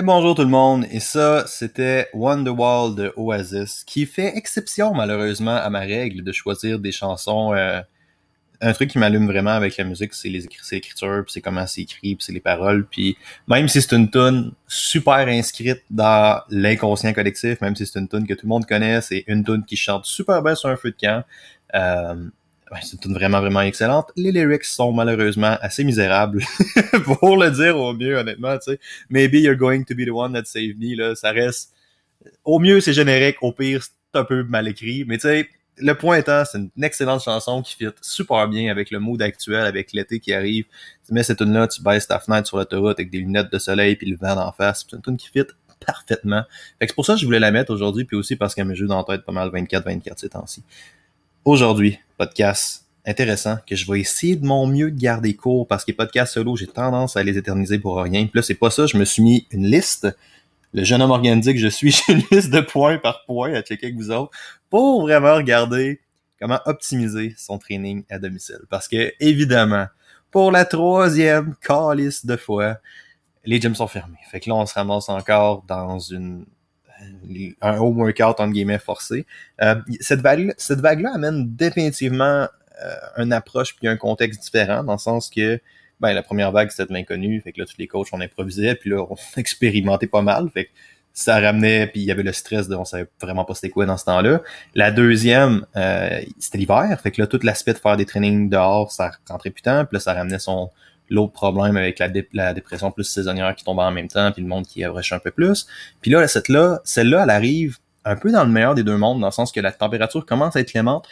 Et bonjour tout le monde, et ça, c'était Wonderwall de Oasis, qui fait exception malheureusement à ma règle de choisir des chansons. euh, un truc qui m'allume vraiment avec la musique, c'est les l'écriture, puis c'est comment c'est écrit, puis c'est les paroles, puis même si c'est une tune super inscrite dans l'inconscient collectif, même si c'est une tune que tout le monde connaît, c'est une tune qui chante super bien sur un feu de camp. Euh, c'est une vraiment vraiment excellente. Les lyrics sont malheureusement assez misérables, pour le dire au mieux honnêtement, tu sais. Maybe you're going to be the one that saved me, là, ça reste... Au mieux, c'est générique, au pire, c'est un peu mal écrit, mais tu sais, le point étant, c'est une excellente chanson qui fit super bien avec le mood actuel, avec l'été qui arrive. Tu mets cette tune-là, tu baisses ta fenêtre sur l'autoroute avec des lunettes de soleil puis le vent d'en face, c'est une tune qui fit parfaitement. Fait que c'est pour ça que je voulais la mettre aujourd'hui, puis aussi parce qu'elle me joue dans la tête pas mal 24-24 ces temps-ci. Aujourd'hui, podcast intéressant que je vais essayer de mon mieux de garder court parce que les podcasts solo, j'ai tendance à les éterniser pour rien. Puis là, c'est pas ça, je me suis mis une liste. Le jeune homme organisé que je suis, j'ai une liste de points par point à checker avec vous autres pour vraiment regarder comment optimiser son training à domicile. Parce que, évidemment, pour la troisième calice de fois, les gyms sont fermés. Fait que là, on se ramasse encore dans une un home workout entre guillemets forcé. Euh, cette vague cette vague-là amène définitivement euh, une approche puis un contexte différent dans le sens que ben la première vague c'était de l'inconnu, fait que là tous les coachs on improvisait puis là on expérimentait pas mal, fait que ça ramenait puis il y avait le stress de on savait vraiment pas c'était quoi dans ce temps-là. La deuxième euh, c'était l'hiver, fait que là tout l'aspect de faire des trainings dehors ça rentrait plus tant, puis là ça ramenait son l'autre problème avec la, dé- la dépression plus saisonnière qui tombait en même temps, puis le monde qui abrèche un peu plus. Puis là, cette là, celle-là, elle arrive un peu dans le meilleur des deux mondes, dans le sens que la température commence à être clémente.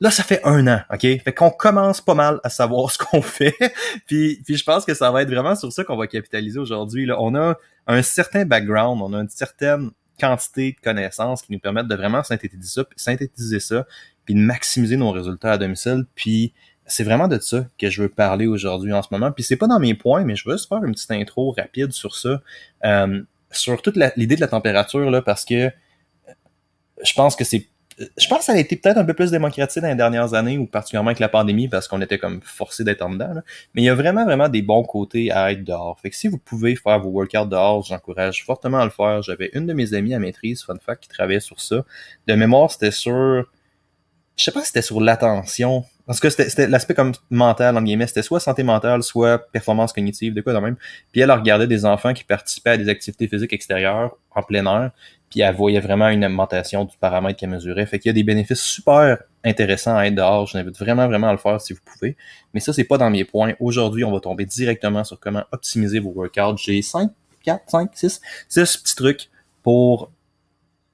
Là, ça fait un an, OK? Fait qu'on commence pas mal à savoir ce qu'on fait. puis, puis je pense que ça va être vraiment sur ça qu'on va capitaliser aujourd'hui. On a un certain background, on a une certaine quantité de connaissances qui nous permettent de vraiment synthétiser ça, synthétiser ça puis de maximiser nos résultats à domicile. Puis c'est vraiment de ça que je veux parler aujourd'hui en ce moment. Puis c'est pas dans mes points, mais je veux juste faire une petite intro rapide sur ça. Euh, sur toute l'idée de la température, là, parce que euh, je pense que c'est. Je pense que ça a été peut-être un peu plus démocratisé dans les dernières années, ou particulièrement avec la pandémie, parce qu'on était comme forcé d'être en dedans. là. Mais il y a vraiment, vraiment des bons côtés à être dehors. Fait que si vous pouvez faire vos workouts dehors, j'encourage fortement à le faire. J'avais une de mes amies à maîtrise, fun qui travaillait sur ça. De mémoire, c'était sur je sais pas si c'était sur l'attention. Parce que c'était l'aspect comme mental, en guillemets. C'était soit santé mentale, soit performance cognitive, de quoi de même. Puis elle regardait des enfants qui participaient à des activités physiques extérieures en plein air. Puis elle voyait vraiment une augmentation du paramètre qu'elle mesurait. Fait qu'il y a des bénéfices super intéressants à être dehors. Je vous invite vraiment, vraiment à le faire si vous pouvez. Mais ça, c'est pas dans mes points. Aujourd'hui, on va tomber directement sur comment optimiser vos workouts. J'ai 5, 4, 5, 6, 6 petits trucs pour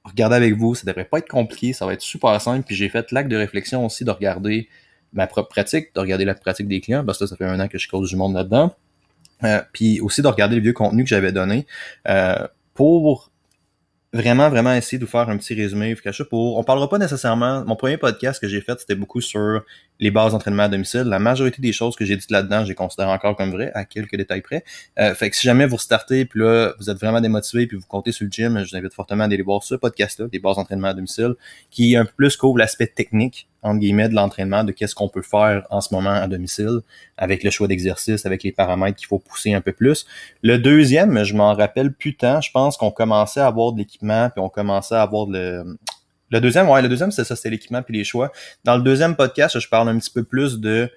regarder avec vous. Ça devrait pas être compliqué, ça va être super simple. Puis j'ai fait l'acte de réflexion aussi de regarder ma propre pratique, de regarder la pratique des clients, parce que là, ça fait un an que je cause du monde là-dedans. Euh, puis aussi de regarder les vieux contenus que j'avais donnés euh, pour vraiment, vraiment essayer de vous faire un petit résumé. Pour, on parlera pas nécessairement. Mon premier podcast que j'ai fait, c'était beaucoup sur les bases d'entraînement à domicile. La majorité des choses que j'ai dites là-dedans, j'ai considère encore comme vraies, à quelques détails près. Euh, fait que si jamais vous startez, puis là, vous êtes vraiment démotivé, puis vous comptez sur le gym, je vous invite fortement à aller voir ce podcast-là, des bases d'entraînement à domicile, qui un peu plus couvre l'aspect technique entre guillemets, de l'entraînement, de qu'est-ce qu'on peut faire en ce moment à domicile, avec le choix d'exercice, avec les paramètres qu'il faut pousser un peu plus. Le deuxième, je m'en rappelle plus tant, je pense qu'on commençait à avoir de puis on commençait à avoir le... Le deuxième, ouais, le deuxième, c'est ça, c'est l'équipement puis les choix. Dans le deuxième podcast, je parle un petit peu plus de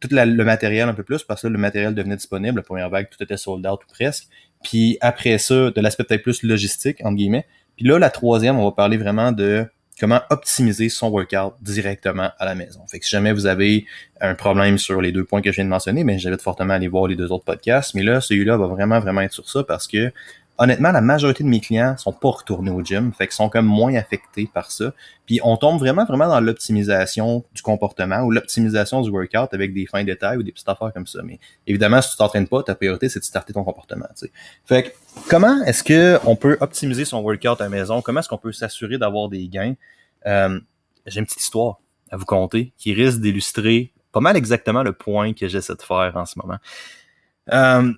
tout le matériel un peu plus, parce que le matériel devenait disponible. La première vague, tout était sold out ou presque. Puis après ça, de l'aspect peut-être plus logistique, entre guillemets. Puis là, la troisième, on va parler vraiment de comment optimiser son workout directement à la maison. Fait que si jamais vous avez un problème sur les deux points que je viens de mentionner, mais ben, j'invite fortement à aller voir les deux autres podcasts. Mais là, celui-là va vraiment, vraiment être sur ça parce que honnêtement, la majorité de mes clients sont pas retournés au gym, fait qu'ils sont comme moins affectés par ça. Puis on tombe vraiment, vraiment dans l'optimisation du comportement ou l'optimisation du workout avec des fins détails ou des petites affaires comme ça. Mais évidemment, si tu t'entraînes pas, ta priorité, c'est de starter ton comportement. Fait que comment est-ce que on peut optimiser son workout à la maison? Comment est-ce qu'on peut s'assurer d'avoir des gains? Euh, J'ai une petite histoire à vous conter qui risque d'illustrer pas mal exactement le point que j'essaie de faire en ce moment. Euh,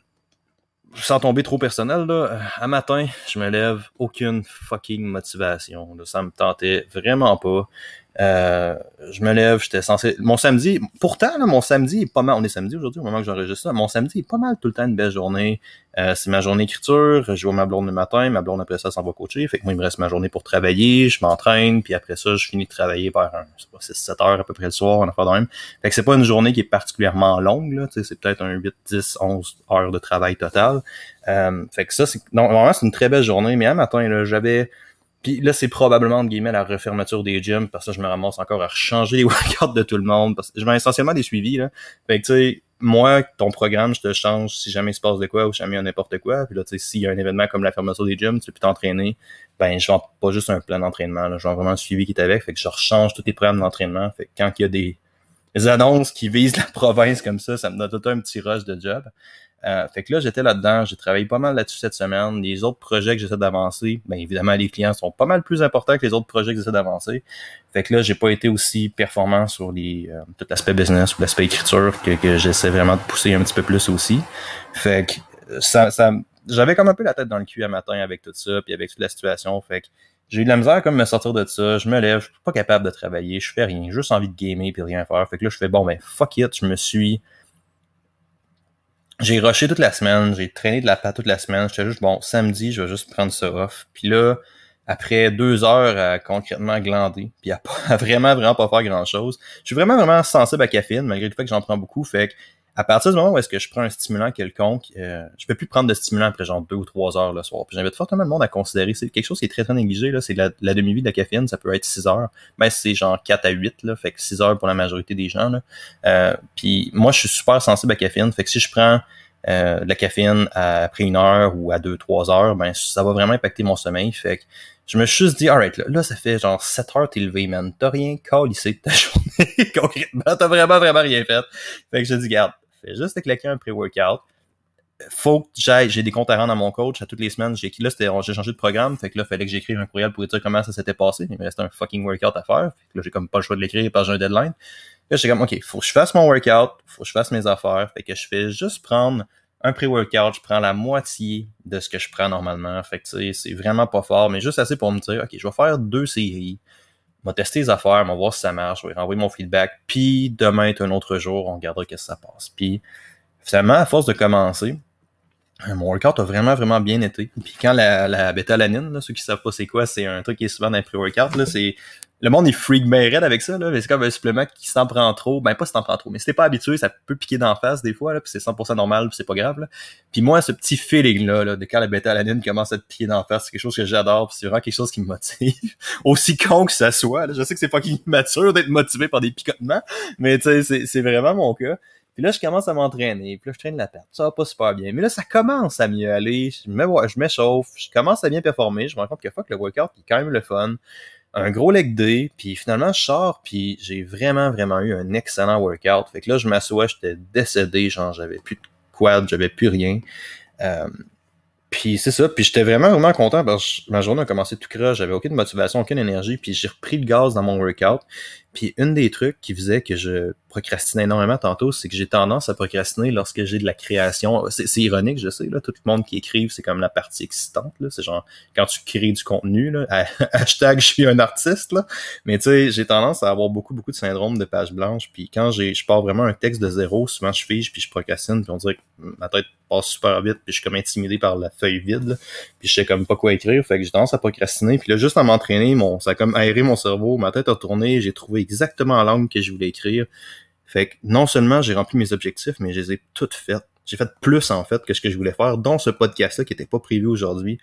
sans tomber trop personnel, là, euh, à matin, je me lève, aucune fucking motivation. Là, ça me tentait vraiment pas. Euh, je me lève, j'étais censé. Mon samedi, pourtant, là, mon samedi est pas mal. On est samedi aujourd'hui, au moment que j'enregistre ça. Mon samedi est pas mal tout le temps une belle journée. Euh, c'est ma journée écriture. Je vois ma blonde le matin. Ma blonde après ça s'en va coacher. Fait que moi, il me reste ma journée pour travailler. Je m'entraîne. Puis après ça, je finis de travailler vers un, 6-7 heures à peu près le soir. On a pas de même. Fait que c'est pas une journée qui est particulièrement longue. Là, c'est peut-être un 8, 10, 11 heures de travail total. Euh, fait que ça, c'est. Non, vraiment, c'est une très belle journée. Mais un matin, là, j'avais puis là, c'est probablement, entre guillemets, la refermeture des gyms, parce que je me ramasse encore à changer les workouts de tout le monde. Parce que je vais essentiellement des suivis, là. Fait que, tu sais, moi, ton programme, je te change si jamais il se passe de quoi ou jamais il y a n'importe quoi. Puis là, tu sais, s'il y a un événement comme la fermeture des gyms, tu peux plus t'entraîner, ben, je vends pas juste un plan d'entraînement, là. Je vends vraiment un suivi qui est avec. Fait que je rechange tous tes programmes d'entraînement. Fait que quand il y a des, des annonces qui visent la province comme ça, ça me donne tout un petit rush de job. Euh, fait que là, j'étais là-dedans, j'ai travaillé pas mal là-dessus cette semaine. Les autres projets que j'essaie d'avancer, bien évidemment, les clients sont pas mal plus importants que les autres projets que j'essaie d'avancer. Fait que là, j'ai pas été aussi performant sur les euh, tout l'aspect business ou l'aspect écriture que, que j'essaie vraiment de pousser un petit peu plus aussi. Fait que ça, ça j'avais comme un peu la tête dans le cul à matin avec tout ça, puis avec toute la situation. Fait que j'ai eu de la misère comme me sortir de ça. Je me lève, je suis pas capable de travailler, je fais rien, juste envie de gamer puis rien faire. Fait que là, je fais bon ben fuck it, je me suis j'ai rushé toute la semaine, j'ai traîné de la pâte toute la semaine. J'étais juste, bon, samedi, je vais juste prendre ça off. Puis là, après deux heures à concrètement glander, puis à, à, vraiment, vraiment pas faire grand-chose, je suis vraiment, vraiment sensible à caféine, malgré le fait que j'en prends beaucoup. Fait que à partir du moment où est-ce que je prends un stimulant quelconque, euh, je peux plus prendre de stimulant après genre deux ou trois heures le soir. Puis j'invite fortement le monde à considérer, c'est quelque chose qui est très très négligé, là, c'est la, la demi-vie de la caféine, ça peut être 6 heures, mais c'est genre 4 à 8, là, fait que 6 heures pour la majorité des gens. Euh, puis moi, je suis super sensible à la caféine, fait que si je prends euh, de la caféine après une heure ou à deux, trois heures, ben ça va vraiment impacter mon sommeil. Fait que je me suis juste dit, alright, là, là, ça fait genre 7 heures t'es levé, man. T'as rien calissé de ta journée, concrètement. T'as vraiment, vraiment rien fait. Fait que je dis, garde, fais juste te claquer un pré-workout. Faut que j'aille, j'ai des comptes à rendre à mon coach à toutes les semaines. J'ai, là, j'ai changé de programme. Fait que là, fallait que j'écrive un courriel pour dire comment ça s'était passé. Il me restait un fucking workout à faire. Là, j'ai comme pas le choix de l'écrire parce que j'ai un deadline. Là, j'étais comme, OK, faut que je fasse mon workout. Faut que je fasse mes affaires. Fait que je fais juste prendre un pré-workout, je prends la moitié de ce que je prends normalement. Fait que c'est vraiment pas fort, mais juste assez pour me dire, OK, je vais faire deux séries. Vais tester les affaires, va voir si ça marche, je vais renvoyer mon feedback, puis demain est un autre jour, on regardera qu'est-ce que ça passe. Puis finalement, à force de commencer, mon workout a vraiment, vraiment bien été. Puis quand la, la bétalanine, là, ceux qui savent pas c'est quoi, c'est un truc qui est souvent dans les pré-workout, là, c'est le monde est freak bien avec ça là, c'est comme un supplément qui s'en prend trop, ben pas si t'en prends trop, mais si t'es pas habitué, ça peut piquer d'en face des fois là, puis c'est 100% normal, puis c'est pas grave là. Puis moi ce petit feeling là, de quand la bêta-alanine commence à te piquer d'en face, c'est quelque chose que j'adore, puis c'est vraiment quelque chose qui me motive. Aussi con que ça soit, là. je sais que c'est pas mature d'être motivé par des picotements, mais tu sais c'est vraiment mon cas. Puis là, je commence à m'entraîner. Puis là, je traîne la tête. Ça va pas super bien. Mais là, ça commence à mieux aller. Je m'échauffe. Je commence à bien performer. Je me rends compte que fuck, le workout est quand même le fun un gros leg day, puis finalement je sors, puis j'ai vraiment, vraiment eu un excellent workout. Fait que là, je m'assois, j'étais décédé, genre j'avais plus de quad, j'avais plus rien. Euh, puis c'est ça, puis j'étais vraiment vraiment content parce que ma journée a commencé tout croche, j'avais aucune motivation, aucune énergie, puis j'ai repris le gaz dans mon workout. Puis une des trucs qui faisait que je procrastinais énormément tantôt, c'est que j'ai tendance à procrastiner lorsque j'ai de la création. C'est ironique, je sais, là, tout le monde qui écrive, c'est comme la partie excitante, là. C'est genre quand tu crées du contenu, là, hashtag je suis un artiste, là. Mais tu sais, j'ai tendance à avoir beaucoup, beaucoup de syndrome de page blanche. Puis quand j'ai je pars vraiment un texte de zéro, souvent je fige, puis je procrastine, puis on dirait que ma tête passe super vite, puis je suis comme intimidé par la feuille vide, puis je sais comme pas quoi écrire, fait que j'ai tendance à procrastiner. Puis là, juste à m'entraîner, mon, ça a comme aéré mon cerveau, ma tête a tourné, j'ai trouvé exactement l'angle que je voulais écrire. Fait que non seulement j'ai rempli mes objectifs, mais je les ai toutes faites. J'ai fait plus en fait que ce que je voulais faire, dont ce podcast-là qui était pas prévu aujourd'hui.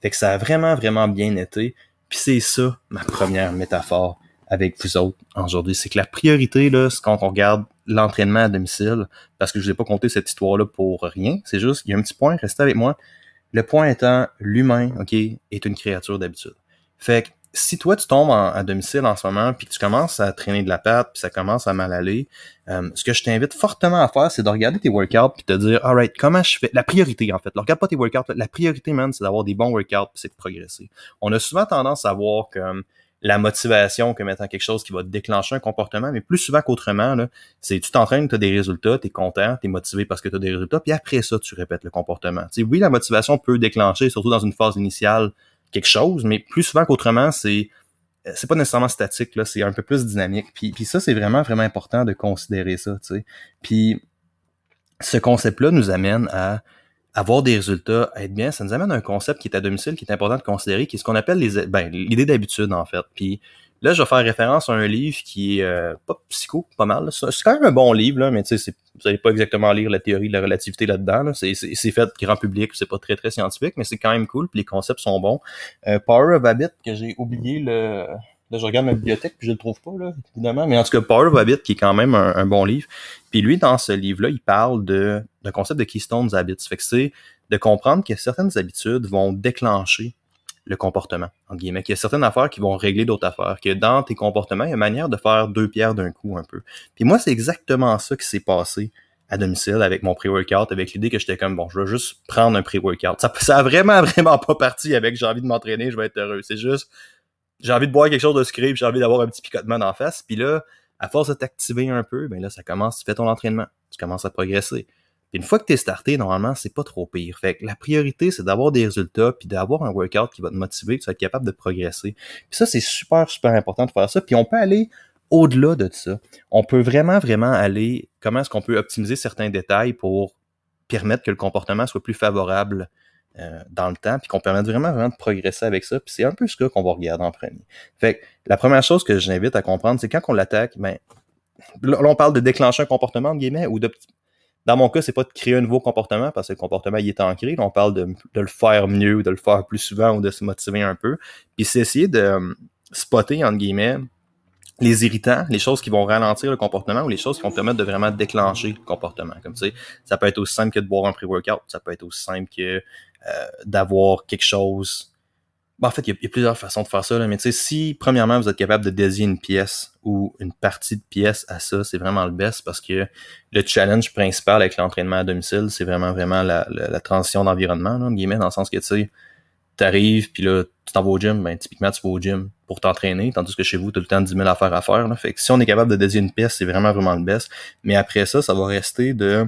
Fait que ça a vraiment, vraiment bien été. Puis c'est ça, ma première métaphore avec vous autres aujourd'hui. C'est que la priorité, là, c'est quand on regarde l'entraînement à domicile, parce que je vous ai pas compté cette histoire-là pour rien. C'est juste, il y a un petit point, restez avec moi. Le point étant, l'humain, OK, est une créature d'habitude. Fait que si toi tu tombes à domicile en ce moment puis que tu commences à traîner de la pâte puis ça commence à mal aller, euh, ce que je t'invite fortement à faire, c'est de regarder tes workouts puis te dire, alright, comment je fais La priorité en fait, regarde pas tes workouts. La priorité, man, c'est d'avoir des bons workouts puis c'est de progresser. On a souvent tendance à voir comme la motivation comme étant quelque chose qui va déclencher un comportement, mais plus souvent qu'autrement, c'est tu t'entraînes, tu as des résultats, tu es content, tu es motivé parce que tu as des résultats, puis après ça, tu répètes le comportement. sais, oui, la motivation peut déclencher, surtout dans une phase initiale, quelque chose, mais plus souvent qu'autrement, c'est euh, c'est pas nécessairement statique, là, c'est un peu plus dynamique. Puis, puis ça, c'est vraiment, vraiment important de considérer ça, sais. Puis ce concept-là nous amène à avoir des résultats, être bien, ça nous amène à un concept qui est à domicile, qui est important de considérer, qui est ce qu'on appelle les ben, l'idée d'habitude, en fait. Puis Là, je vais faire référence à un livre qui est euh, pas psycho, pas mal. C'est quand même un bon livre, là, mais tu sais, vous n'allez pas exactement lire la théorie de la relativité là-dedans. C'est fait grand public, c'est pas très très scientifique, mais c'est quand même cool, puis les concepts sont bons. Euh, Power of Habit, que j'ai oublié le. Là, je regarde ma bibliothèque, puis je le trouve pas, là, évidemment. Mais en tout cas, Power of Habit, qui est quand même un, bon livre. Puis lui, dans ce livre-là, il parle de d'un concept de Keystone Habits. Fait que c'est de comprendre que certaines habitudes vont déclencher le comportement, en guillemets, qu'il y a certaines affaires qui vont régler d'autres affaires, que dans tes comportements, il y a une manière de faire deux pierres d'un coup un peu. Puis moi, c'est exactement ça qui s'est passé à domicile avec mon pré-workout, avec l'idée que j'étais comme, bon, je vais juste prendre un pré-workout. Ça, ça a vraiment, vraiment pas parti avec j'ai envie de m'entraîner, je vais être heureux. C'est juste, j'ai envie de boire quelque chose de sucré, j'ai envie d'avoir un petit picotement d'en face. Puis là, à force de t'activer un peu, ben là, ça commence, tu fais ton entraînement, tu commences à progresser une fois que tu es starté, normalement, c'est pas trop pire. Fait que la priorité, c'est d'avoir des résultats, puis d'avoir un workout qui va te motiver, que tu vas être capable de progresser. Puis ça, c'est super, super important de faire ça. Puis on peut aller au-delà de ça. On peut vraiment, vraiment aller, comment est-ce qu'on peut optimiser certains détails pour permettre que le comportement soit plus favorable euh, dans le temps, puis qu'on permette vraiment, vraiment de progresser avec ça. Puis c'est un peu ce qu'on va regarder en premier. Fait que la première chose que j'invite à comprendre, c'est quand on l'attaque, ben, là, on parle de déclencher un comportement, entre guillemets, ou de dans mon cas, c'est pas de créer un nouveau comportement parce que le comportement il est ancré. on parle de, le faire mieux, de le faire plus souvent ou de se motiver un peu. Puis c'est essayer de euh, spotter, entre guillemets, les irritants, les choses qui vont ralentir le comportement ou les choses qui vont permettre de vraiment déclencher le comportement. Comme tu sais, ça peut être aussi simple que de boire un pré-workout, ça peut être aussi simple que euh, d'avoir quelque chose en fait, il y, a, plusieurs façons de faire ça, là, mais tu sais, si premièrement vous êtes capable de dédier une pièce ou une partie de pièce à ça, c'est vraiment le best parce que le challenge principal avec l'entraînement à domicile, c'est vraiment vraiment la, transition d'environnement, là, guillemets, dans le sens que tu sais, t'arrives, puis là, tu t'en vas au gym, ben typiquement tu vas au gym pour t'entraîner, tandis que chez vous, tu as le temps de 10 000 affaires à faire. Là. Fait que si on est capable de dédier une pièce, c'est vraiment vraiment le best. Mais après ça, ça va rester de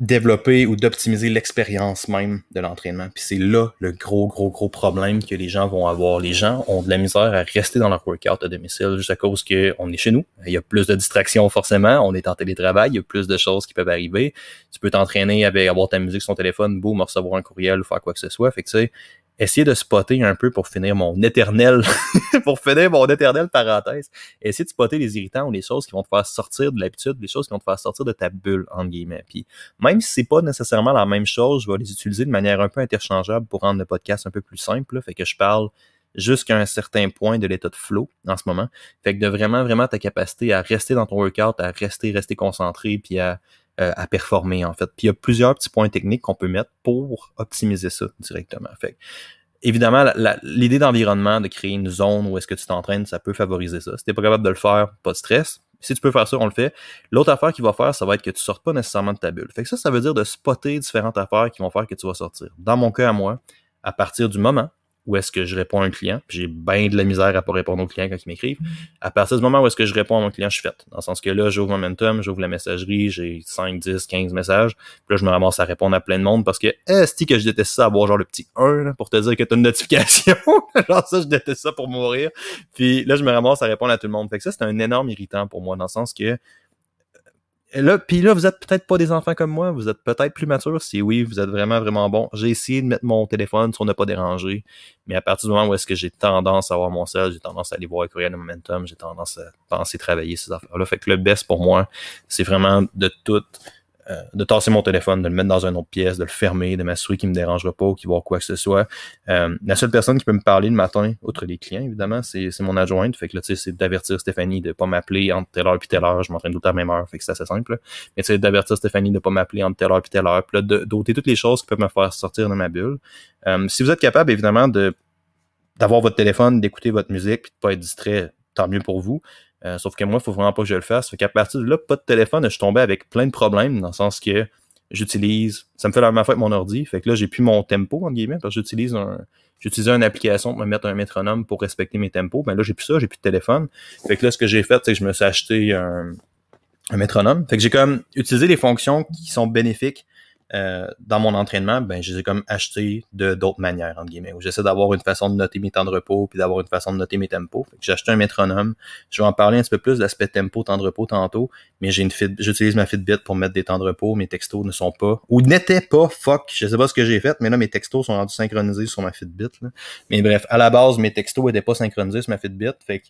développer ou d'optimiser l'expérience même de l'entraînement. Puis c'est là le gros, gros, gros problème que les gens vont avoir. Les gens ont de la misère à rester dans leur workout à domicile juste à cause qu'on est chez nous. Il y a plus de distractions forcément. On est en télétravail. Il y a plus de choses qui peuvent arriver. Tu peux t'entraîner avec avoir ta musique sur ton téléphone, boum, recevoir un courriel ou faire quoi que ce soit. Fait que tu sais, essayer de spotter un peu pour finir mon éternel, pour finir mon éternel parenthèse, essayer de spotter les irritants ou les choses qui vont te faire sortir de l'habitude, les choses qui vont te faire sortir de ta bulle, entre guillemets. Puis même si c'est pas nécessairement la même chose, je vais les utiliser de manière un peu interchangeable pour rendre le podcast un peu plus simple, fait que je parle jusqu'à un certain point de l'état de flow en ce moment. Fait que de vraiment, vraiment ta capacité à rester dans ton workout, à rester, rester concentré, puis à euh, à performer en fait. Puis il y a plusieurs petits points techniques qu'on peut mettre pour optimiser ça directement. Fait évidemment, l'idée d'environnement, de créer une zone où est-ce que tu t'entraînes, ça peut favoriser ça. Si t'es pas capable de le faire, pas de stress. Si tu peux faire ça, on le fait. L'autre affaire qu'il va faire, ça va être que tu sortes pas nécessairement de ta bulle. Fait que ça, ça veut dire de spotter différentes affaires qui vont faire que tu vas sortir. Dans mon cas à moi, à partir du moment où est-ce que je réponds à un client, puis j'ai bien de la misère à pas répondre aux clients quand ils m'écrivent. À partir du moment où est-ce que je réponds à mon client, je suis fait. Dans le sens que là, j'ouvre Momentum, j'ouvre la messagerie, j'ai 5, 10, 15 messages, puis là, je me ramasse à répondre à plein de monde parce que, est que je déteste ça, avoir genre le petit 1 là, pour te dire que t'as une notification. genre ça, je déteste ça pour mourir. Puis là, je me ramasse à répondre à tout le monde. Fait que ça, c'est un énorme irritant pour moi, dans le sens que là, puis là, vous êtes peut-être pas des enfants comme moi, vous êtes peut-être plus matures. Si oui, vous êtes vraiment, vraiment bon. J'ai essayé de mettre mon téléphone sur ne pas déranger, mais à partir du moment où est-ce que j'ai tendance à avoir mon sel, j'ai tendance à aller voir Courriel Momentum, j'ai tendance à penser travailler ces affaires-là. Fait que le best pour moi, c'est vraiment de tout euh, de tasser mon téléphone, de le mettre dans une autre pièce, de le fermer, de m'assurer qu'il me dérangera pas ou qu'il voit quoi que ce soit. Euh, la seule personne qui peut me parler le matin, outre les clients évidemment, c'est mon adjointe. Fait que là, tu sais, c'est d'avertir Stéphanie de pas m'appeler entre telle heure et telle heure. Je m'entraîne tout à la même heure, fait que c'est assez simple. Mais tu sais, d'avertir Stéphanie de pas m'appeler entre telle heure et telle heure. Puis là, d'ôter toutes les choses qui peuvent me faire sortir de ma bulle. Euh, si vous êtes capable, évidemment, de d'avoir votre téléphone, d'écouter votre musique, puis de pas être distrait, tant mieux pour vous. Euh, sauf que moi, il faut vraiment pas que je le fasse. Fait qu'à partir de là, pas de téléphone, je suis tombé avec plein de problèmes, dans le sens que j'utilise, ça me fait la même fois avec mon ordi. Fait que là, j'ai plus mon tempo, en guillemets, parce que j'utilise un, j'utilisais une application pour me mettre un métronome pour respecter mes tempos. Mais ben là, j'ai plus ça, j'ai plus de téléphone. Fait que là, ce que j'ai fait, c'est que je me suis acheté un, un métronome. Fait que j'ai comme utilisé les fonctions qui sont bénéfiques euh, dans mon entraînement, ben, je les ai comme achetés de d'autres manières, entre guillemets, j'essaie d'avoir une façon de noter mes temps de repos, puis d'avoir une façon de noter mes tempos. j'ai acheté un métronome. Je vais en parler un petit peu plus de l'aspect tempo, temps de repos tantôt, mais j'utilise ma Fitbit pour mettre des temps de repos. Mes textos ne sont pas, ou n'étaient pas, fuck, je sais pas ce que j'ai fait, mais là, mes textos sont rendus synchronisés sur ma Fitbit, là. Mais bref, à la base, mes textos étaient pas synchronisés sur ma Fitbit, fait que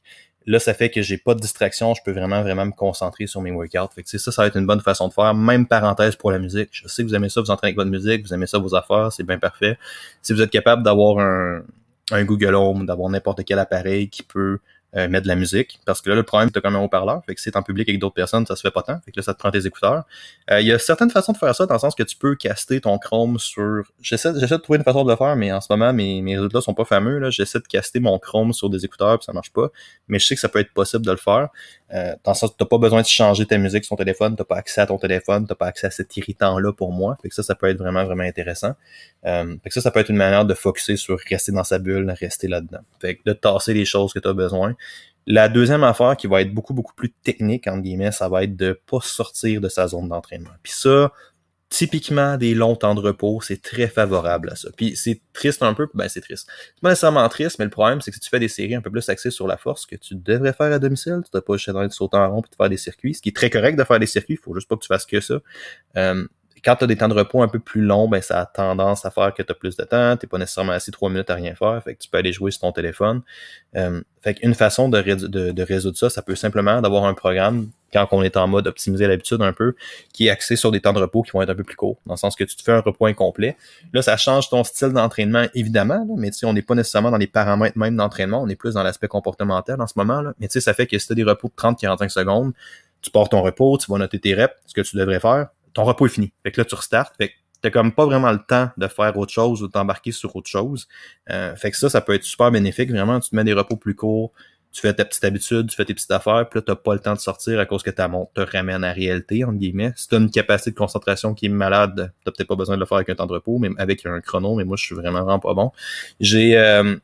Là, ça fait que j'ai pas de distraction, je peux vraiment, vraiment me concentrer sur mes workouts. Fait que ça, ça va être une bonne façon de faire. Même parenthèse pour la musique. Je sais vous aimez ça, vous entraînez avec votre musique, vous aimez ça, vos affaires, c'est bien parfait. Si vous êtes capable d'avoir un Google Home, d'avoir n'importe quel appareil qui peut euh, mettre de la musique. Parce que là, le problème, c'est que comme un haut-parleur. Fait que si c'est en public avec d'autres personnes, ça se fait pas tant. Fait que là, ça te prend tes écouteurs. Euh, il y a certaines façons de faire ça, dans le sens que tu peux caster ton Chrome sur. J'essaie, j'essaie de trouver une façon de le faire, mais en ce moment, mes, mes résultats sont pas fameux. Là. J'essaie de caster mon Chrome sur des écouteurs, puis ça marche pas. Mais je sais que ça peut être possible de le faire. Euh, dans le sens que t'as pas besoin de changer ta musique sur ton téléphone, t'as pas accès à ton téléphone, t'as pas accès à cet irritant-là pour moi. Fait que ça, ça peut être vraiment, vraiment intéressant. Euh, fait que ça, ça peut être une manière de focuser sur rester dans sa bulle, rester là-dedans. Fait que de tasser les choses que tu as besoin. La deuxième affaire qui va être beaucoup, beaucoup plus technique, entre guillemets, ça va être de pas sortir de sa zone d'entraînement. Puis ça, typiquement des longs temps de repos, c'est très favorable à ça. Puis c'est triste un peu, ben c'est triste. C'est pas nécessairement triste, mais le problème, c'est que si tu fais des séries un peu plus axées sur la force que tu devrais faire à domicile, tu n'as pas juste de sauter en rond et de faire des circuits, ce qui est très correct de faire des circuits, il faut juste pas que tu fasses que ça. Euh, quand tu as des temps de repos un peu plus longs, ben ça a tendance à faire que tu as plus de temps, tu pas nécessairement assis trois minutes à rien faire, fait que tu peux aller jouer sur ton téléphone. Euh, fait qu'une façon de, résoudre ça, ça peut simplement d'avoir un programme, quand on est en mode optimiser l'habitude un peu, qui est axé sur des temps de repos qui vont être un peu plus courts, dans le sens que tu te fais un repos incomplet. Là, ça change ton style d'entraînement, évidemment, là, mais on n'est pas nécessairement dans les paramètres même d'entraînement, on est plus dans l'aspect comportemental en ce moment. Là. Mais ça fait que si tu as des repos de 30-45 secondes, tu pars ton repos, tu vas noter tes reps, ce que tu devrais faire, ton repos est fini. Fait que là, tu restartes. Fait que t'as comme pas vraiment le temps de faire autre chose ou de t'embarquer sur autre chose. Euh, fait que ça, ça peut être super bénéfique. Vraiment, tu te mets des repos plus courts, tu fais ta petite habitude, tu fais tes petites affaires, puis là, t'as pas le temps de sortir à cause que ta montre te ramène à réalité, entre guillemets. Si t'as une capacité de concentration qui est malade, t'as peut-être pas besoin de le faire avec un temps de repos, mais avec un chrono, mais moi, je suis vraiment, vraiment pas bon. J'ai... Euh,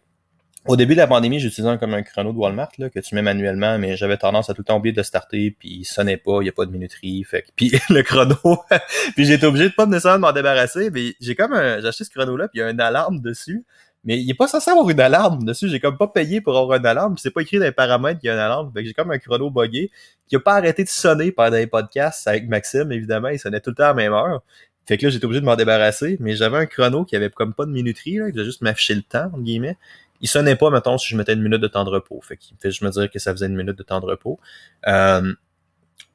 au début de la pandémie, j'utilisais un, comme un chrono de Walmart là, que tu mets manuellement, mais j'avais tendance à tout le temps oublier de starter, puis il sonnait pas, il n'y a pas de minuterie, fait puis le chrono, puis j'étais obligé de pas nécessairement m'en débarrasser, mais j'ai comme j'ai acheté ce chrono-là, puis il y a une alarme dessus, mais il est pas censé avoir une alarme dessus, j'ai comme pas payé pour avoir une alarme, c'est pas écrit dans les paramètres qu'il y a une alarme, fait que j'ai comme un chrono buggé qui a pas arrêté de sonner pendant les podcasts avec Maxime, évidemment, il sonnait tout le temps à la même heure. Fait que là, j'étais obligé de m'en débarrasser, mais j'avais un chrono qui avait comme pas de minuterie, là, qui juste m'afficher le temps, entre guillemets il sonnait pas, mettons, si je mettais une minute de temps de repos. Fait qu'il fait je me dire que ça faisait une minute de temps de repos. Euh,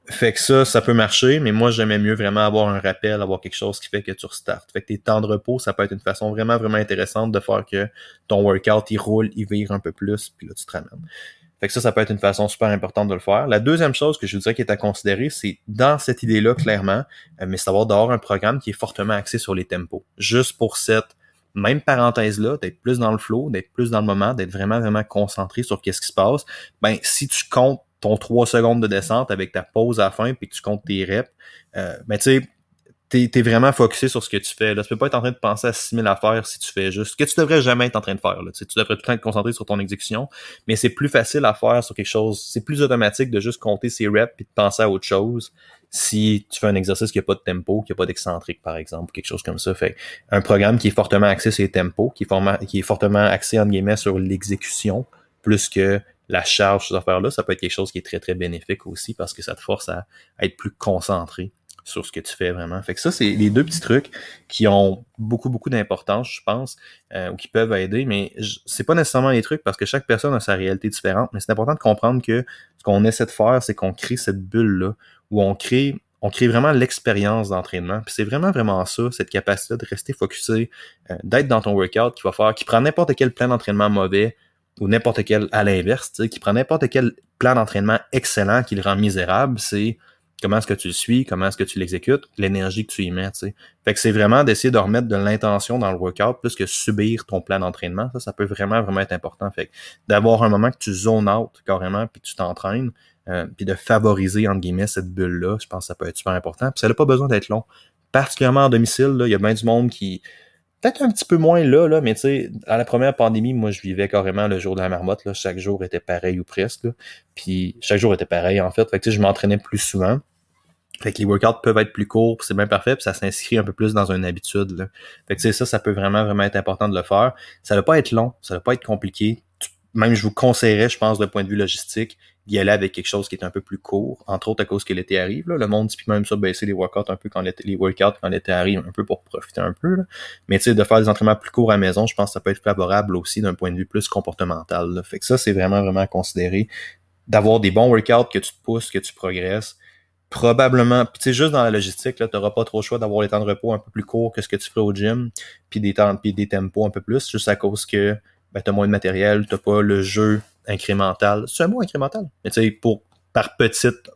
fait que ça, ça peut marcher, mais moi, j'aimais mieux vraiment avoir un rappel, avoir quelque chose qui fait que tu restartes. Fait que tes temps de repos, ça peut être une façon vraiment, vraiment intéressante de faire que ton workout, il roule, il vire un peu plus, puis là, tu te ramènes. Fait que ça, ça peut être une façon super importante de le faire. La deuxième chose que je vous dirais qui est à considérer, c'est dans cette idée-là, clairement, euh, mais savoir d'avoir un programme qui est fortement axé sur les tempos. Juste pour cette même parenthèse-là, d'être plus dans le flow, d'être plus dans le moment, d'être vraiment, vraiment concentré sur qu'est-ce qui se passe, ben, si tu comptes ton 3 secondes de descente avec ta pause à la fin, puis que tu comptes tes reps, euh, ben tu sais, t'es es vraiment focusé sur ce que tu fais. Là. Tu peux pas être en train de penser à 6000 affaires si tu fais juste ce que tu devrais jamais être en train de faire. Là. Tu, devrais tout le temps te concentrer sur ton exécution, mais c'est plus facile à faire sur quelque chose. C'est plus automatique de juste compter ses reps et de penser à autre chose si tu fais un exercice qui n'a pas de tempo, qui n'a pas d'excentrique, par exemple, quelque chose comme ça. Fait un programme qui est fortement axé sur les tempos, qui est, qui est fortement axé, en guillemets, sur l'exécution, plus que la charge ces affaires-là, ça peut être quelque chose qui est très, très bénéfique aussi parce que ça te force à être plus concentré sur ce que tu fais vraiment. Fait que ça, c'est les deux petits trucs qui ont beaucoup, beaucoup d'importance, je pense, euh, ou qui peuvent aider, mais c'est pas nécessairement les trucs parce que chaque personne a sa réalité différente, mais c'est important de comprendre que ce qu'on essaie de faire, c'est qu'on crée cette bulle-là où on crée on crée vraiment l'expérience d'entraînement. Puis c'est vraiment, vraiment ça, cette capacité de rester focusé, euh, d'être dans ton workout qui va faire, qui prend n'importe quel plan d'entraînement mauvais ou n'importe quel à l'inverse, qui prend n'importe quel plan d'entraînement excellent qui le rend misérable, c'est comment est-ce que tu le suis, comment est-ce que tu l'exécutes, l'énergie que tu y mets, tu sais. Fait que c'est vraiment d'essayer de remettre de l'intention dans le workout plus que subir ton plan d'entraînement. Ça, ça peut vraiment, vraiment être important. Fait que d'avoir un moment que tu zones out carrément puis tu t'entraînes, euh, puis de favoriser, entre guillemets, cette bulle-là, je pense que ça peut être super important. Puis ça n'a pas besoin d'être long. Particulièrement en domicile, il y a bien du monde qui, peut-être un petit peu moins là, là mais tu sais, à la première pandémie, moi, je vivais carrément le jour de la marmotte. Là. Chaque jour était pareil ou presque. Puis chaque jour était pareil, en fait. Fait que, je m'entraînais plus souvent. Fait que les workouts peuvent être plus courts, c'est bien parfait, puis ça s'inscrit un peu plus dans une habitude. Là. Fait que ça, ça peut vraiment, vraiment être important de le faire. Ça ne va pas être long, ça ne va pas être compliqué. Même je vous conseillerais, je pense, d'un point de vue logistique, d'y aller avec quelque chose qui est un peu plus court, entre autres à cause que l'été arrive. Là. Le monde dit même ça, baisser les workouts un peu quand l'été, les workouts quand l'été arrive, un peu pour profiter un peu. Là. Mais tu sais, de faire des entraînements plus courts à la maison, je pense que ça peut être favorable aussi d'un point de vue plus comportemental. Fait que ça, c'est vraiment, vraiment considéré d'avoir des bons workouts que tu pousses, que tu progresses probablement, puis tu sais, juste dans la logistique, là, t'auras pas trop le choix d'avoir les temps de repos un peu plus courts que ce que tu ferais au gym, puis des temps, puis des tempos un peu plus, juste à cause que ben, t'as moins de matériel, t'as pas le jeu incrémental. C'est un mot incrémental. Mais tu sais, pour par petite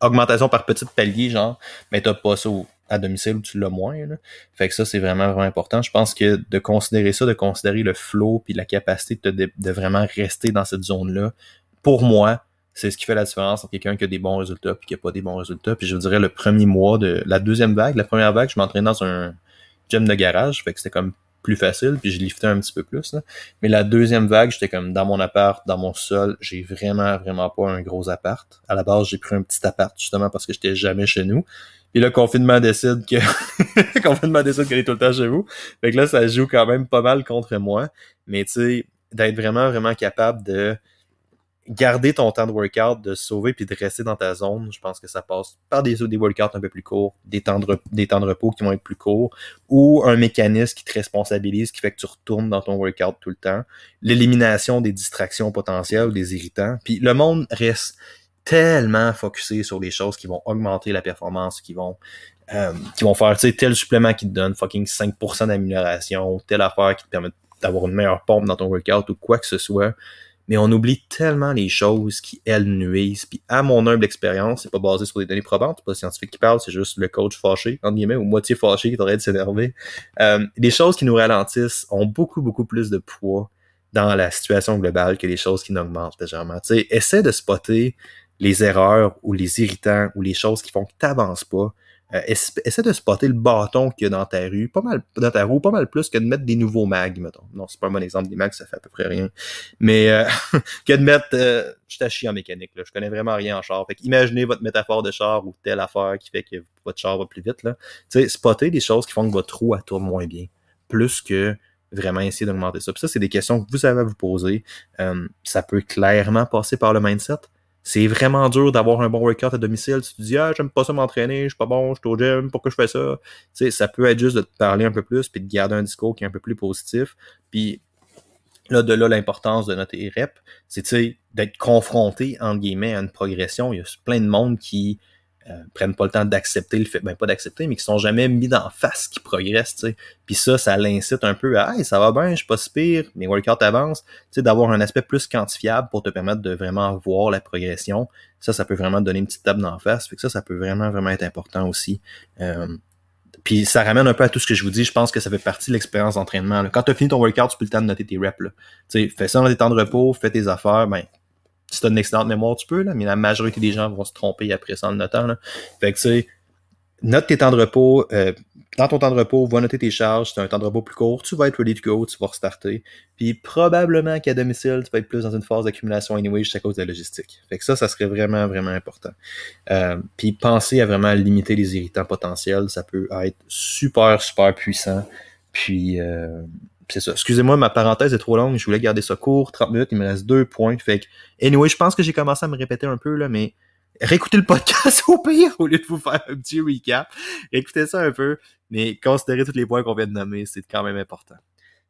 augmentation par petit palier, genre, mais t'as pas ça à domicile où tu l'as moins. Là. Fait que ça, c'est vraiment, vraiment important. Je pense que de considérer ça, de considérer le flow puis la capacité de, de vraiment rester dans cette zone-là, pour moi, c'est ce qui fait la différence entre quelqu'un qui a des bons résultats et qui a pas des bons résultats. Puis je dirais le premier mois de la deuxième vague, la première vague, je m'entraînais dans un gym de garage, fait que c'était comme plus facile, puis je liftais un petit peu plus. Là. Mais la deuxième vague, j'étais comme dans mon appart, dans mon sol, j'ai vraiment, vraiment pas un gros appart. À la base, j'ai pris un petit appart justement parce que j'étais jamais chez nous. Puis le confinement décide que le confinement décide qu'elle est tout le temps chez vous. Fait que là, ça joue quand même pas mal contre moi. Mais tu sais, d'être vraiment, vraiment capable de garder ton temps de workout, de sauver puis de rester dans ta zone, je pense que ça passe par des, workouts un peu plus courts, des temps, de, repos qui vont être plus courts, ou un mécanisme qui te responsabilise, qui fait que tu retournes dans ton workout tout le temps, l'élimination des distractions potentielles ou des irritants. Puis le monde reste tellement focusé sur les choses qui vont augmenter la performance, qui vont euh, qui vont faire, tel supplément qui te donne fucking 5% d'amélioration, telle affaire qui te permet d'avoir une meilleure pompe dans ton workout ou quoi que ce soit mais on oublie tellement les choses qui, elles, nuisent. Puis à mon humble expérience, c'est pas basé sur des données probantes, c'est pas scientifique qui parle, c'est juste le coach fâché, entre guillemets, ou moitié fâché qui devrait de s'énerver. Euh, les choses qui nous ralentissent ont beaucoup, beaucoup plus de poids dans la situation globale que les choses qui nous augmentent légèrement. Tu sais, essaie de spotter les erreurs ou les irritants ou les choses qui font que t'avances pas euh, essaie de spotter le bâton qu'il y a dans ta rue, pas mal, dans ta roue, pas mal plus que de mettre des nouveaux mags, mettons. Non, c'est pas un bon exemple, des mags, ça fait à peu près rien. Mais, euh, que de mettre, euh, je t'achie en mécanique, là. Je connais vraiment rien en char. Fait imaginez votre métaphore de char ou telle affaire qui fait que votre char va plus vite, là. Tu sais, spotter des choses qui font que votre roue, tourne moins bien. Plus que vraiment essayer d'augmenter ça. Puis ça, c'est des questions que vous avez à vous poser. ça peut clairement passer par le mindset c'est vraiment dur d'avoir un bon workout à domicile. Tu te dis, ah, j'aime pas ça m'entraîner, je suis pas bon, je suis au gym, pourquoi je fais ça? Tu sais, ça peut être juste de te parler un peu plus, puis de garder un discours qui est un peu plus positif. Puis là, de là, l'importance de notre reps, c'est d'être confronté, entre guillemets, à une progression. Il y a plein de monde qui euh, prennent pas le temps d'accepter le fait, ben pas d'accepter, mais qui sont jamais mis d'en face, qui progressent, tu sais. Puis ça, ça l'incite un peu à hey, ça va bien, je suis pas pire, mes workouts avancent, tu sais, d'avoir un aspect plus quantifiable pour te permettre de vraiment voir la progression. Ça, ça peut vraiment donner une petite table d'en face. Fait que ça, ça peut vraiment, vraiment être important aussi. Euh, puis ça ramène un peu à tout ce que je vous dis. Je pense que ça fait partie de l'expérience d'entraînement. Quand tu as fini ton workout, tu peux le temps de noter tes reps. Sais, fais ça dans tes temps de repos, fais tes affaires, ben si t'as une excellente mémoire, tu peux, là, mais la majorité des gens vont se tromper après ça en notant. Fait que tu sais, note tes temps de repos, euh, dans ton temps de repos, va noter tes charges, c'est un temps de repos plus court, tu vas être ready to go, tu vas restarter. Puis probablement qu'à domicile, tu vas être plus dans une phase d'accumulation anyway juste à cause de la logistique. Fait que ça, ça serait vraiment, vraiment important. Euh, puis penser à vraiment limiter les irritants potentiels, ça peut être super, super puissant. Puis euh, c'est ça. Excusez-moi, ma parenthèse est trop longue, je voulais garder ça court, 30 minutes, il me reste deux points. Fait que, anyway, je pense que j'ai commencé à me répéter un peu, là, mais réécoutez le podcast au pire au lieu de vous faire un petit recap. Écoutez ça un peu, mais considérez tous les points qu'on vient de nommer, c'est quand même important.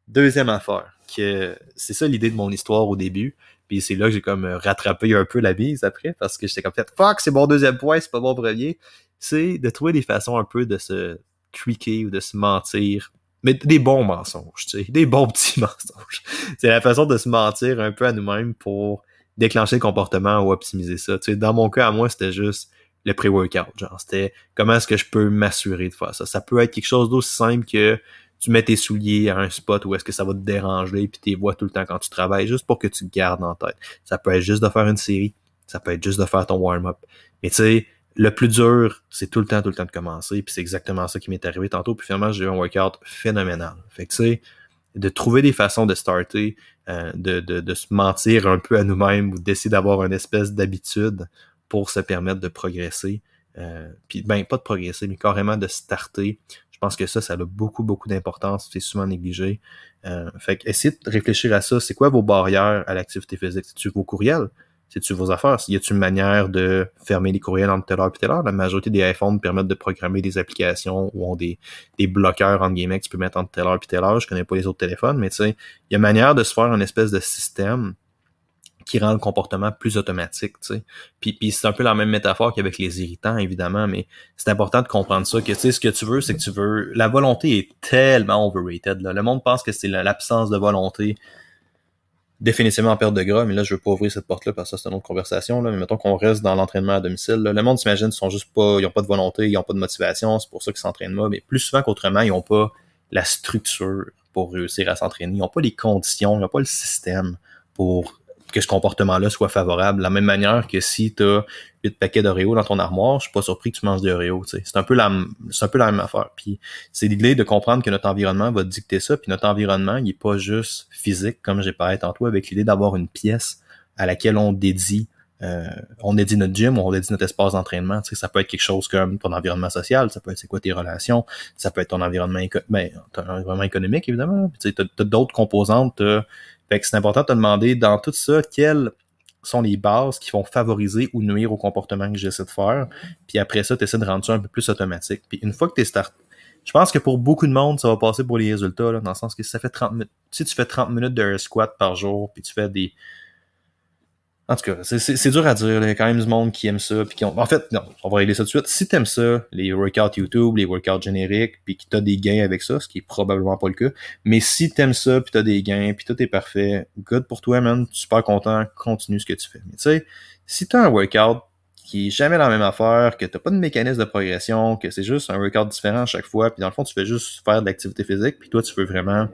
Deuxième affaire, que c'est ça l'idée de mon histoire au début, puis c'est là que j'ai comme rattrapé un peu la bise après, parce que j'étais comme fait fuck, c'est mon deuxième point, c'est pas mon premier. C'est de trouver des façons un peu de se tweaker ou de se mentir mais des bons mensonges, tu sais, des bons petits mensonges. C'est la façon de se mentir un peu à nous-mêmes pour déclencher le comportement ou optimiser ça. Tu sais, dans mon cas, à moi, c'était juste le pré-workout. Genre, c'était comment est-ce que je peux m'assurer de faire ça? Ça peut être quelque chose d'aussi simple que tu mets tes souliers à un spot où est-ce que ça va te déranger puis tu vois tout le temps quand tu travailles juste pour que tu gardes en tête. Ça peut être juste de faire une série. Ça peut être juste de faire ton warm-up. Mais tu sais, le plus dur, c'est tout le temps, tout le temps de commencer. Puis c'est exactement ça qui m'est arrivé tantôt. Puis finalement, j'ai eu un workout phénoménal. Fait que tu de trouver des façons de starter, euh, de, de, de, se mentir un peu à nous-mêmes ou d'essayer d'avoir une espèce d'habitude pour se permettre de progresser. Euh, puis ben pas de progresser, mais carrément de starter. Je pense que ça, ça a beaucoup, beaucoup d'importance. C'est souvent négligé. Euh, fait que essayez de réfléchir à ça. C'est quoi vos barrières à l'activité physique? C'est-tu vos courriels? C'est-tu vos affaires? Y a-t-il une manière de fermer les courriels entre telle heure et telle heure? La majorité des iPhones permettent de programmer des applications ou ont des, des bloqueurs entre guillemets que tu peux mettre entre telle heure et telle heure. Je connais pas les autres téléphones, mais tu sais, il y a une manière de se faire une espèce de système qui rend le comportement plus automatique, tu sais. Puis, puis c'est un peu la même métaphore qu'avec les irritants, évidemment, mais c'est important de comprendre ça, que tu sais, ce que tu veux, c'est que tu veux... La volonté est tellement overrated, là. Le monde pense que c'est l'absence de volonté définitivement en perte de gras, mais là, je veux pas ouvrir cette porte-là parce que c'est une autre conversation, là, mais mettons qu'on reste dans l'entraînement à domicile. Le monde s'imagine qu'ils sont juste pas, ils ont pas de volonté, ils ont pas de motivation, c'est pour ça qu'ils s'entraînent pas, mais plus souvent qu'autrement, ils ont pas la structure pour réussir à s'entraîner, ils ont pas les conditions, ils ont pas le système pour que ce comportement-là soit favorable. De la même manière que si tu as 8 paquets d'Oreo dans ton armoire, je suis pas surpris que tu manges des Oreo. C'est un peu la un peu la même affaire. Puis c'est l'idée de comprendre que notre environnement va dicter ça. Puis notre environnement, il est pas juste physique, comme j'ai parlé tantôt, avec l'idée d'avoir une pièce à laquelle on dédie euh, on dédie notre gym on dédie notre espace d'entraînement. Tu sais, ça peut être quelque chose comme ton environnement social, ça peut être c'est quoi tes relations, ça peut être ton environnement, ben, ton environnement économique, évidemment. tu sais, as, d'autres composantes, fait que c'est important de te demander dans tout ça quelles sont les bases qui vont favoriser ou nuire au comportement que j'essaie de faire. Puis après ça, tu essaies de rendre ça un peu plus automatique. Puis une fois que tu es start, je pense que pour beaucoup de monde, ça va passer pour les résultats, là, dans le sens que ça fait 30 minutes, si tu fais 30 minutes de squat par jour, puis tu fais des, en tout cas, c'est dur à dire. Il y a quand même du monde qui aime ça. Puis qui ont... En fait, non, on va régler ça tout de suite. Si t'aimes ça, les workouts YouTube, les workouts génériques, puis que t'as des gains avec ça, ce qui est probablement pas le cas. Mais si t'aimes ça, puis t'as des gains, puis tout est parfait, good pour toi, man. Super content, continue ce que tu fais. Mais tu sais, si t'as un workout qui est jamais la même affaire, que t'as pas de mécanisme de progression, que c'est juste un workout différent à chaque fois, puis dans le fond, tu fais juste faire de l'activité physique, puis toi, tu veux vraiment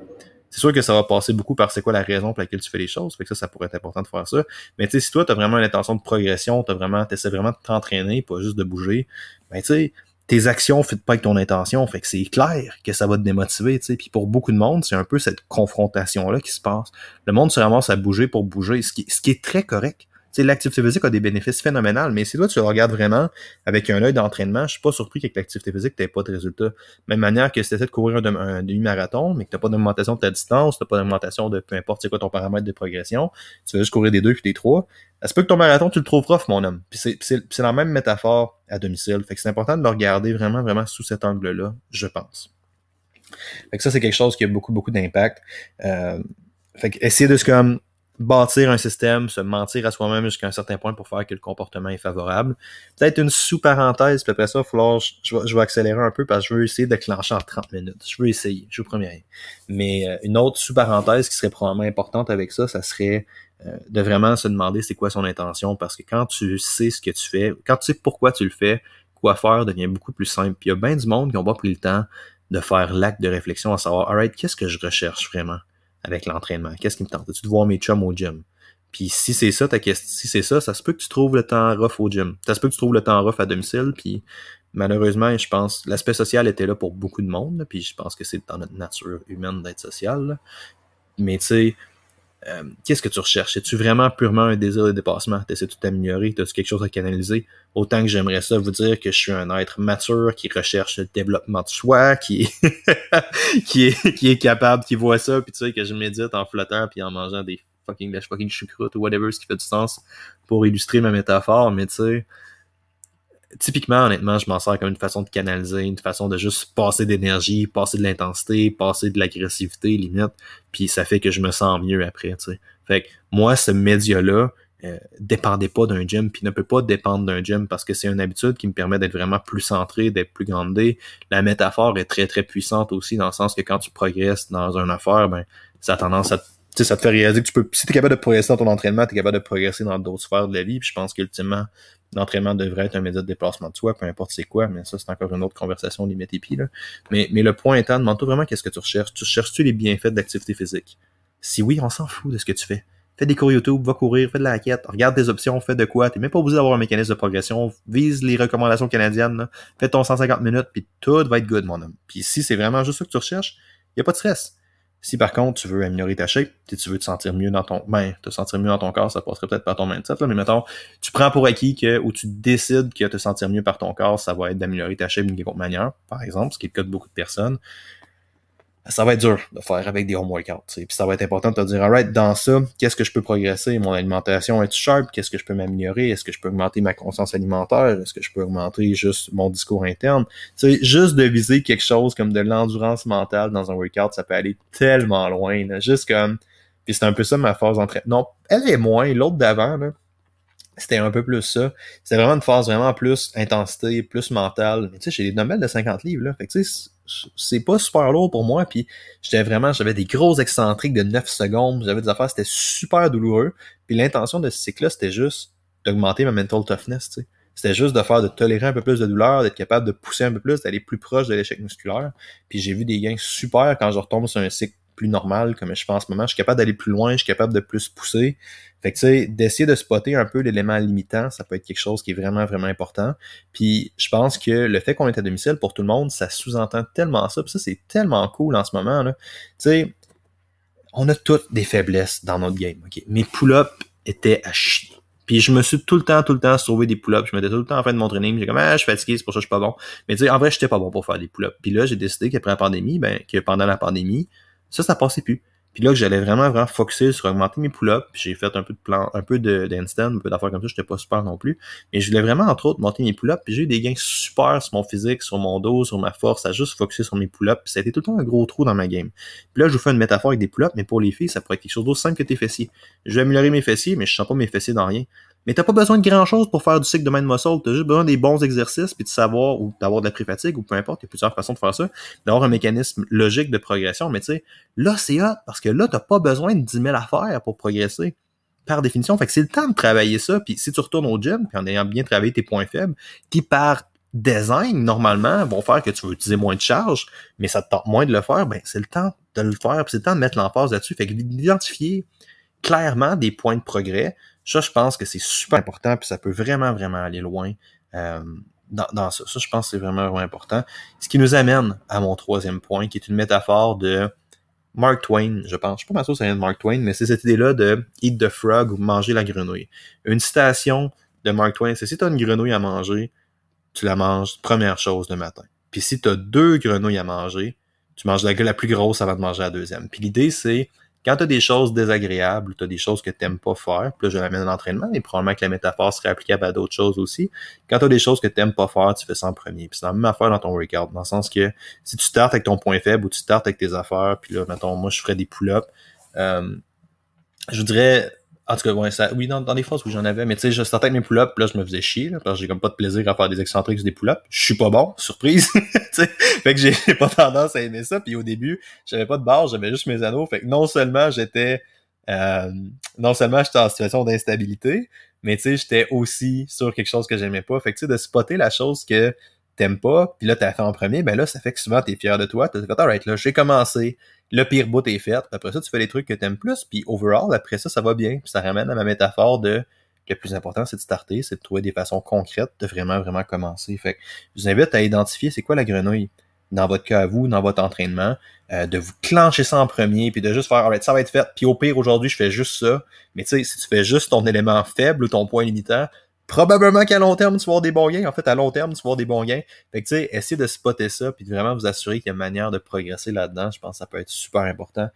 c'est sûr que ça va passer beaucoup par c'est quoi la raison pour laquelle tu fais les choses. Fait que ça, ça pourrait être important de faire ça. Mais tu sais, si toi, tu as vraiment une intention de progression, tu vraiment, essaies vraiment de t'entraîner, pas juste de bouger, ben tu sais, tes actions ne pas avec ton intention. Fait que c'est clair que ça va te démotiver, tu sais. Puis pour beaucoup de monde, c'est un peu cette confrontation-là qui se passe. Le monde se ramasse à bouger pour bouger, ce ce qui est très correct l'activité physique a des bénéfices phénoménaux, mais si toi tu le regardes vraiment avec un œil d'entraînement, je suis pas surpris qu'avec l'activité physique, tu pas de résultats. Même manière que si tu de courir un, demi-marathon, mais que tu pas d'augmentation de ta distance, tu pas d'augmentation de peu importe c'est quoi ton paramètre de progression, tu vas juste courir des deux puis des trois, est-ce que ton marathon, tu le trouves prof, mon homme. Puis c'est la même métaphore à domicile. Fait que c'est important de le regarder vraiment, vraiment sous cet angle-là, je pense. Fait que ça, c'est quelque chose qui a beaucoup, beaucoup d'impact. Euh, fait que essayer de se comme bâtir un système, se mentir à soi-même jusqu'à un certain point pour faire que le comportement est favorable. Peut-être une sous-parenthèse, puis après ça, il je, je, vais, accélérer un peu parce que je veux essayer de clencher en 30 minutes. Je veux essayer, je vous promets. Mais euh, une autre sous-parenthèse qui serait probablement importante avec ça, ça serait euh, de vraiment se demander c'est quoi son intention parce que quand tu sais ce que tu fais, quand tu sais pourquoi tu le fais, quoi faire devient beaucoup plus simple. Puis il y a bien du monde qui n'ont pas pris le temps de faire l'acte de réflexion à savoir, alright, qu'est-ce que je recherche vraiment? Avec l'entraînement? Qu'est-ce qui me tente? Tu de voir mes chums au gym? Puis si c'est ça ta question, si c'est ça, ça se peut que tu trouves le temps rough au gym. Ça se peut que tu trouves le temps rough à domicile, puis malheureusement, je pense, l'aspect social était là pour beaucoup de monde, puis je pense que c'est dans notre nature humaine d'être social. Mais tu sais, euh, qu'est-ce que tu recherches? Es-tu vraiment purement un désir de dépassement? T'essaies de t'améliorer? T'as-tu quelque chose à canaliser? Autant que j'aimerais ça vous dire que je suis un être mature qui recherche le développement de soi, qui est, qui est, qui est capable, qui voit ça, puis tu sais, que je médite en flottant puis en mangeant des fucking, des fucking choucroute ou whatever, ce qui fait du sens pour illustrer ma métaphore, mais tu sais, typiquement, honnêtement, je m'en sers comme une façon de canaliser, une façon de juste passer d'énergie, passer de l'intensité, passer de l'agressivité, limite, puis ça fait que je me sens mieux après, tu sais. Fait que moi, ce média-là, euh, dépendait pas d'un gym, puis ne peut pas dépendre d'un gym parce que c'est une habitude qui me permet d'être vraiment plus centré, d'être plus grandé. La métaphore est très très puissante aussi dans le sens que quand tu progresses dans une affaire, ben ça a tendance à sais, ça te fait réaliser que tu peux, si tu es capable de progresser dans ton entraînement, tu es capable de progresser dans d'autres sphères de la vie. Puis je pense qu'ultimement, l'entraînement devrait être un média de déplacement de soi, peu importe c'est quoi, mais ça, c'est encore une autre conversation limite épi, là. Mais, mais le point étant, demande-toi vraiment qu'est-ce que tu recherches. Tu cherches-tu les bienfaits de l'activité physique? Si oui, on s'en fout de ce que tu fais. Fais des cours YouTube, va courir, fais de la raquette, regarde tes options, fais de quoi. T'es même pas obligé d'avoir un mécanisme de progression. Vise les recommandations canadiennes, fais ton 150 minutes, puis tout va être good, mon homme. Puis si c'est vraiment juste ça que tu recherches, y a pas de stress. Si par contre tu veux améliorer ta shape, si tu veux te sentir mieux dans ton, ben, te sentir mieux dans ton corps, ça passerait peut-être par ton mindset, là, mais mettons, tu prends pour acquis que, ou tu décides que te sentir mieux par ton corps, ça va être d'améliorer ta shape d'une quelconque manière, par exemple, ce qui est le cas de beaucoup de personnes ça va être dur de faire avec des home workouts. Puis ça va être important de te dire, alright, dans ça, qu'est-ce que je peux progresser? Mon alimentation est sharp? Qu'est-ce que je peux m'améliorer? Est-ce que je peux augmenter ma conscience alimentaire? Est-ce que je peux augmenter juste mon discours interne? sais, juste de viser quelque chose comme de l'endurance mentale dans un workout, ça peut aller tellement loin. Là. Juste comme. Puis c'est un peu ça ma phase d'entraînement. Non, elle est moins, l'autre d'avant, là c'était un peu plus ça. C'était vraiment une phase vraiment plus intensité, plus mentale. Mais tu sais, j'ai des dumbbells de 50 livres, là. Fait que tu sais, c'est pas super lourd pour moi. Puis j'étais vraiment, j'avais des gros excentriques de 9 secondes. J'avais des affaires, c'était super douloureux. Puis l'intention de ce cycle-là, c'était juste d'augmenter ma mental toughness, tu sais. C'était juste de faire, de tolérer un peu plus de douleur, d'être capable de pousser un peu plus, d'aller plus proche de l'échec musculaire. Puis j'ai vu des gains super quand je retombe sur un cycle plus normal, comme je fais en ce moment. Je suis capable d'aller plus loin, je suis capable de plus pousser. Fait que tu sais, d'essayer de spotter un peu l'élément limitant, ça peut être quelque chose qui est vraiment, vraiment important. Puis je pense que le fait qu'on est à domicile pour tout le monde, ça sous-entend tellement ça. Puis ça, c'est tellement cool en ce moment. Tu sais, on a toutes des faiblesses dans notre game. ok? Mes pull-ups étaient à chier. Puis je me suis tout le temps, tout le temps sauvé des pull-ups. Je me mettais tout le temps en fin de mon training. J'ai comme, ah, je suis fatigué, c'est pour ça que je suis pas bon. Mais tu sais, en vrai, j'étais pas bon pour faire des pull-ups. Puis là, j'ai décidé qu'après la pandémie, ben, que pendant la pandémie, ça, ça passait plus. Puis là, j'allais vraiment, vraiment focuser sur augmenter mes pull-ups. J'ai fait un peu de plan, un peu de d'handstand, un peu d'affaires comme ça. J'étais pas super non plus. Mais je voulais vraiment, entre autres, monter mes pull-ups. Puis j'ai eu des gains super sur mon physique, sur mon dos, sur ma force, à juste focuser sur mes pull-ups. Puis ça a été tout le temps un gros trou dans ma game. Puis là, je vous fais une métaphore avec des pull-ups, mais pour les filles, ça pourrait être quelque chose d'aussi simple que tes fessiers. Je vais améliorer mes fessiers, mais je sens pas mes fessiers dans rien. Mais t'as pas besoin de grand chose pour faire du cycle de main de muscle. T'as juste besoin des bons exercices, puis de savoir, ou d'avoir de la pré-fatigue, ou peu importe, il y a plusieurs façons de faire ça, d'avoir un mécanisme logique de progression. Mais tu sais, là, c'est hot, parce que là, t'as pas besoin de 10 000 affaires pour progresser. Par définition. Fait que c'est le temps de travailler ça, puis si tu retournes au gym, puis en ayant bien travaillé tes points faibles, qui par design, normalement, vont faire que tu vas utiliser moins de charge, mais ça te tente moins de le faire, ben c'est le temps de le faire, puis c'est le temps de mettre l'emphase là-dessus. Fait que d'identifier clairement des points de progrès, ça, je pense que c'est super important, puis ça peut vraiment, vraiment aller loin euh, dans, ça. Ça, je pense que c'est vraiment, vraiment important. Ce qui nous amène à mon troisième point, qui est une métaphore de Mark Twain, je pense. Je sais pas si ça vient de Mark Twain, mais c'est cette idée-là de eat the frog ou manger la grenouille. Une citation de Mark Twain, c'est si tu as une grenouille à manger, tu la manges première chose le matin. Puis si tu as deux grenouilles à manger, tu manges la, la plus grosse avant de manger la deuxième. Puis l'idée, c'est quand tu as des choses désagréables, tu as des choses que tu n'aimes pas faire, puis là, je l'amène à l'entraînement, mais probablement que la métaphore serait applicable à d'autres choses aussi. Quand tu as des choses que tu n'aimes pas faire, tu fais ça en premier. Puis c'est la même affaire dans ton workout, dans le sens que si tu startes avec ton point faible ou tu startes avec tes affaires, puis là, mettons, moi, je ferais des pull-ups, euh, je dirais en tout cas, ouais, ça, oui, dans, dans des phases où j'en avais, mais tu sais, je sortais avec mes pull-ups, là, je me faisais chier, là, j'ai comme pas de plaisir à faire des excentriques ou des pull-ups. Je suis pas bon, surprise. fait que j'ai pas tendance à aimer ça. Puis au début, j'avais pas de barre, j'avais juste mes anneaux. Fait que non seulement j'étais euh, non seulement j'étais en situation d'instabilité, mais tu sais, j'étais aussi sur quelque chose que j'aimais pas. Fait que tu sais, de spotter la chose que t'aimes pas, puis là, t'as fait en premier, ben là, ça fait que souvent, t'es fier de toi. T'as fait, alright, là, j'ai commencé, le pire bout est fait, après ça, tu fais les trucs que t'aimes plus, puis overall, après ça, ça va bien. Puis ça ramène à ma métaphore de le plus important, c'est de starter, c'est de trouver des façons concrètes de vraiment, vraiment commencer. Fait que je vous invite à identifier c'est quoi la grenouille dans votre cas à vous, dans votre entraînement, euh, de vous clencher ça en premier, puis de juste faire, alright, ça va être fait, puis au pire, aujourd'hui, je fais juste ça. Mais tu sais, si tu fais juste ton élément faible ou ton point limitant, probablement qu'à long terme, tu vas avoir des bons gains. En fait, à long terme, tu vas avoir des bons gains. Fait que, tu sais, essayez de spotter ça, puis de vraiment vous assurer qu'il y a une manière de progresser là-dedans. Je pense que ça peut être super important.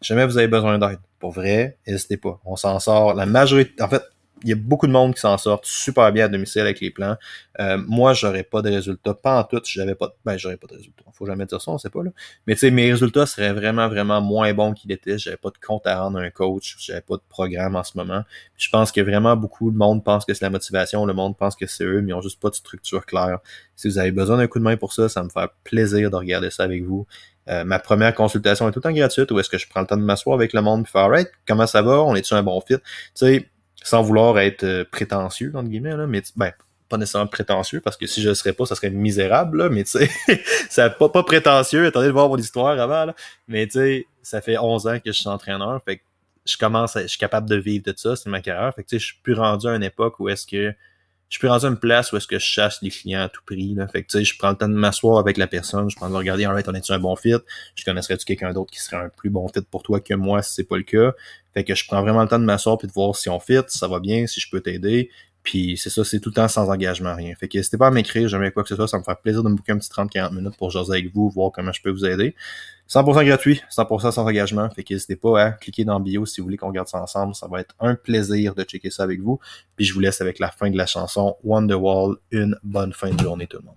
Jamais vous avez besoin d'aide, pour vrai, n'hésitez pas. On s'en sort. La majorité, en fait, y a beaucoup de monde qui s'en sortent super bien à domicile avec les plans. Euh, moi, j'aurais pas de résultats, pas en tout, j'avais pas, ben, j'aurais pas de résultats. Faut jamais dire ça, on sait pas, là. Mais tu sais, mes résultats seraient vraiment, vraiment moins bons qu'ils étaient. J'avais pas de compte à rendre à un coach, j'avais pas de programme en ce moment. je pense que vraiment beaucoup de monde pense que c'est la motivation, le monde pense que c'est eux, mais ils ont juste pas de structure claire. Si vous avez besoin d'un coup de main pour ça, ça me fait plaisir de regarder ça avec vous. Euh, ma première consultation est tout le temps gratuite où est-ce que je prends le temps de m'asseoir avec le monde et faire alright, comment ça va, on est-tu un bon fit? Tu sais, sans vouloir être euh, prétentieux, entre guillemets, là, mais ben, pas nécessairement prétentieux, parce que si je le serais pas, ça serait misérable, là, mais tu sais, ça pas, pas prétentieux, attendez de voir mon histoire avant, là, mais tu sais, ça fait 11 ans que je suis entraîneur, fait que je commence, à, je suis capable de vivre de ça, c'est ma carrière, fait que tu sais, je suis plus rendu à une époque où est-ce que je suis rendu à une place où est-ce que je chasse les clients à tout prix. Là. Fait que tu sais, je prends le temps de m'asseoir avec la personne, je prends de regarder, alright, on est-tu un bon fit? Je connaisserais-tu quelqu'un d'autre qui serait un plus bon fit pour toi que moi si c'est pas le cas? Fait que je prends vraiment le temps de m'asseoir puis de voir si on fit, si ça va bien, si je peux t'aider. Puis c'est ça, c'est tout le temps sans engagement, rien. Fait que n'hésitez pas à m'écrire, jamais quoi que ce soit, ça me ferait plaisir de me booker un petit 30-40 minutes pour jaser avec vous, voir comment je peux vous aider. 100% gratuit, 100% sans engagement. Fait n'hésitez pas à cliquer dans bio si vous voulez qu'on regarde ça ensemble. Ça va être un plaisir de checker ça avec vous. Puis je vous laisse avec la fin de la chanson Wonderwall. Une bonne fin de journée tout le monde.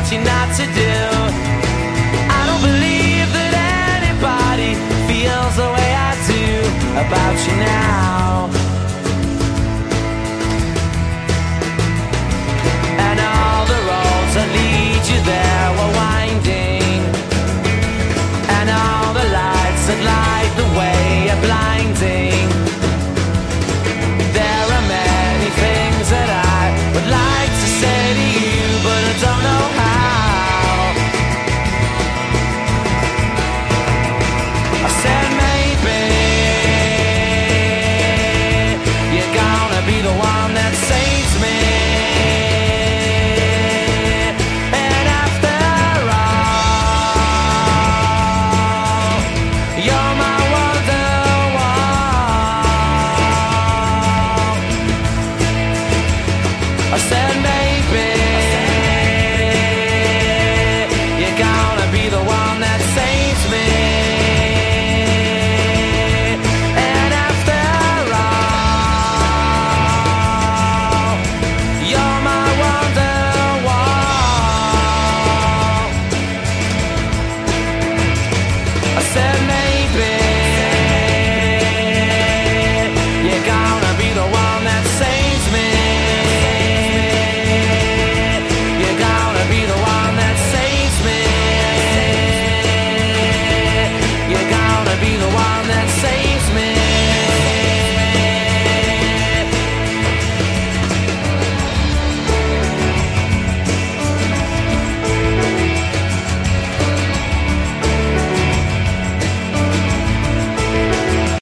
What you're not to do. I don't believe that anybody feels the way I do about you now. And all the roads that lead you there